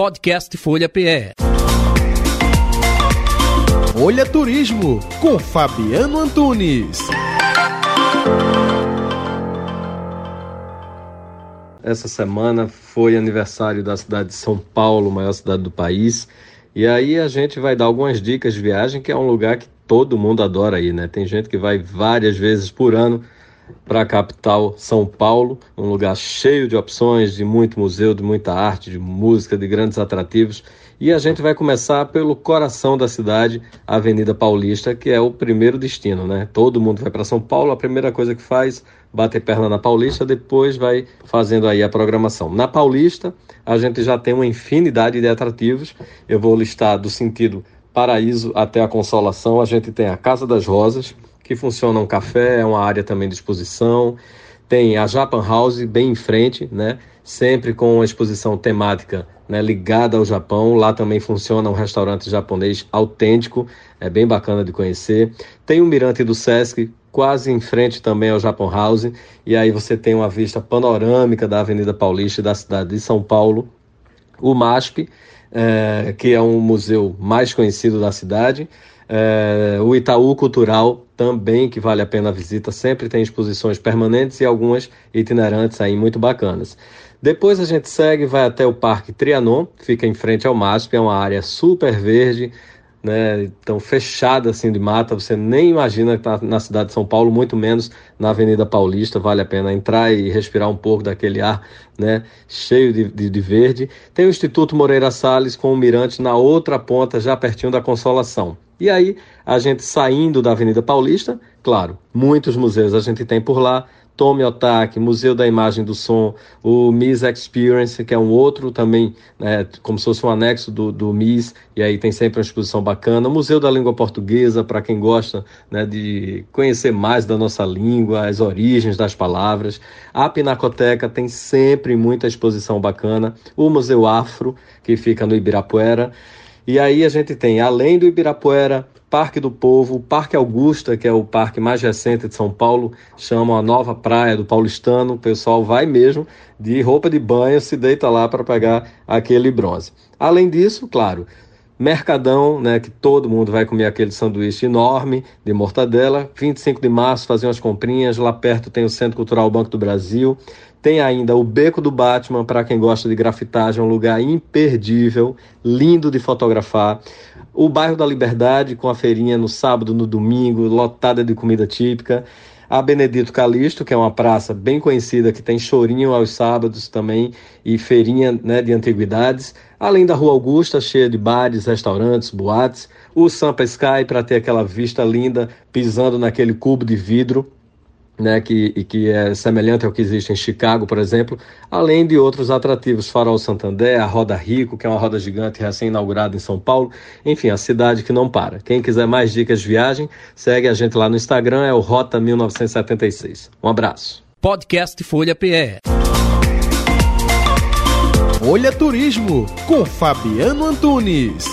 Podcast Folha PE. Folha Turismo com Fabiano Antunes. Essa semana foi aniversário da cidade de São Paulo, maior cidade do país. E aí a gente vai dar algumas dicas de viagem, que é um lugar que todo mundo adora aí, né? Tem gente que vai várias vezes por ano para a capital São Paulo, um lugar cheio de opções, de muito museu, de muita arte, de música, de grandes atrativos. E a gente vai começar pelo coração da cidade, a Avenida Paulista, que é o primeiro destino, né? Todo mundo vai para São Paulo, a primeira coisa que faz, bate perna na Paulista, depois vai fazendo aí a programação. Na Paulista, a gente já tem uma infinidade de atrativos. Eu vou listar do sentido Paraíso até a Consolação. A gente tem a Casa das Rosas, que funciona um café, é uma área também de exposição. Tem a Japan House bem em frente, né? Sempre com uma exposição temática né, ligada ao Japão. Lá também funciona um restaurante japonês autêntico, é bem bacana de conhecer. Tem o Mirante do Sesc, quase em frente também ao Japan House, e aí você tem uma vista panorâmica da Avenida Paulista e da cidade de São Paulo. O MASP, é, que é um museu mais conhecido da cidade. É, o Itaú Cultural também que vale a pena a visita, sempre tem exposições permanentes e algumas itinerantes aí muito bacanas. Depois a gente segue, vai até o Parque Trianon, fica em frente ao MASP, é uma área super verde, né, então fechada assim de mata, você nem imagina que está na cidade de São Paulo, muito menos na Avenida Paulista, vale a pena entrar e respirar um pouco daquele ar né, cheio de, de, de verde. Tem o Instituto Moreira Salles com o mirante na outra ponta, já pertinho da Consolação. E aí, a gente saindo da Avenida Paulista, claro, muitos museus a gente tem por lá, Tome Otaki, Museu da Imagem do Som, o MIS Experience, que é um outro também, né, como se fosse um anexo do, do e aí tem sempre uma exposição bacana. O Museu da Língua Portuguesa, para quem gosta né, de conhecer mais da nossa língua, as origens das palavras. A Pinacoteca tem sempre muita exposição bacana. O Museu Afro, que fica no Ibirapuera. E aí a gente tem, além do Ibirapuera, Parque do Povo, Parque Augusta, que é o parque mais recente de São Paulo, chamam a nova praia do paulistano. O pessoal vai mesmo de roupa de banho, se deita lá para pegar aquele bronze. Além disso, claro, Mercadão, né, que todo mundo vai comer aquele sanduíche enorme de mortadela. 25 de março, fazer umas comprinhas. Lá perto tem o Centro Cultural Banco do Brasil. Tem ainda o Beco do Batman, para quem gosta de grafitagem, um lugar imperdível, lindo de fotografar. O bairro da Liberdade, com a feirinha no sábado, no domingo, lotada de comida típica. A Benedito Calixto, que é uma praça bem conhecida, que tem chorinho aos sábados também e feirinha né, de antiguidades. Além da Rua Augusta, cheia de bares, restaurantes, boates. O Sampa Sky, para ter aquela vista linda, pisando naquele cubo de vidro né, que, e que é semelhante ao que existe em Chicago, por exemplo, além de outros atrativos, Farol Santander, a Roda Rico, que é uma roda gigante recém-inaugurada em São Paulo, enfim, a cidade que não para. Quem quiser mais dicas de viagem, segue a gente lá no Instagram, é o Rota 1976. Um abraço. Podcast Folha PE. Folha Turismo com Fabiano Antunes.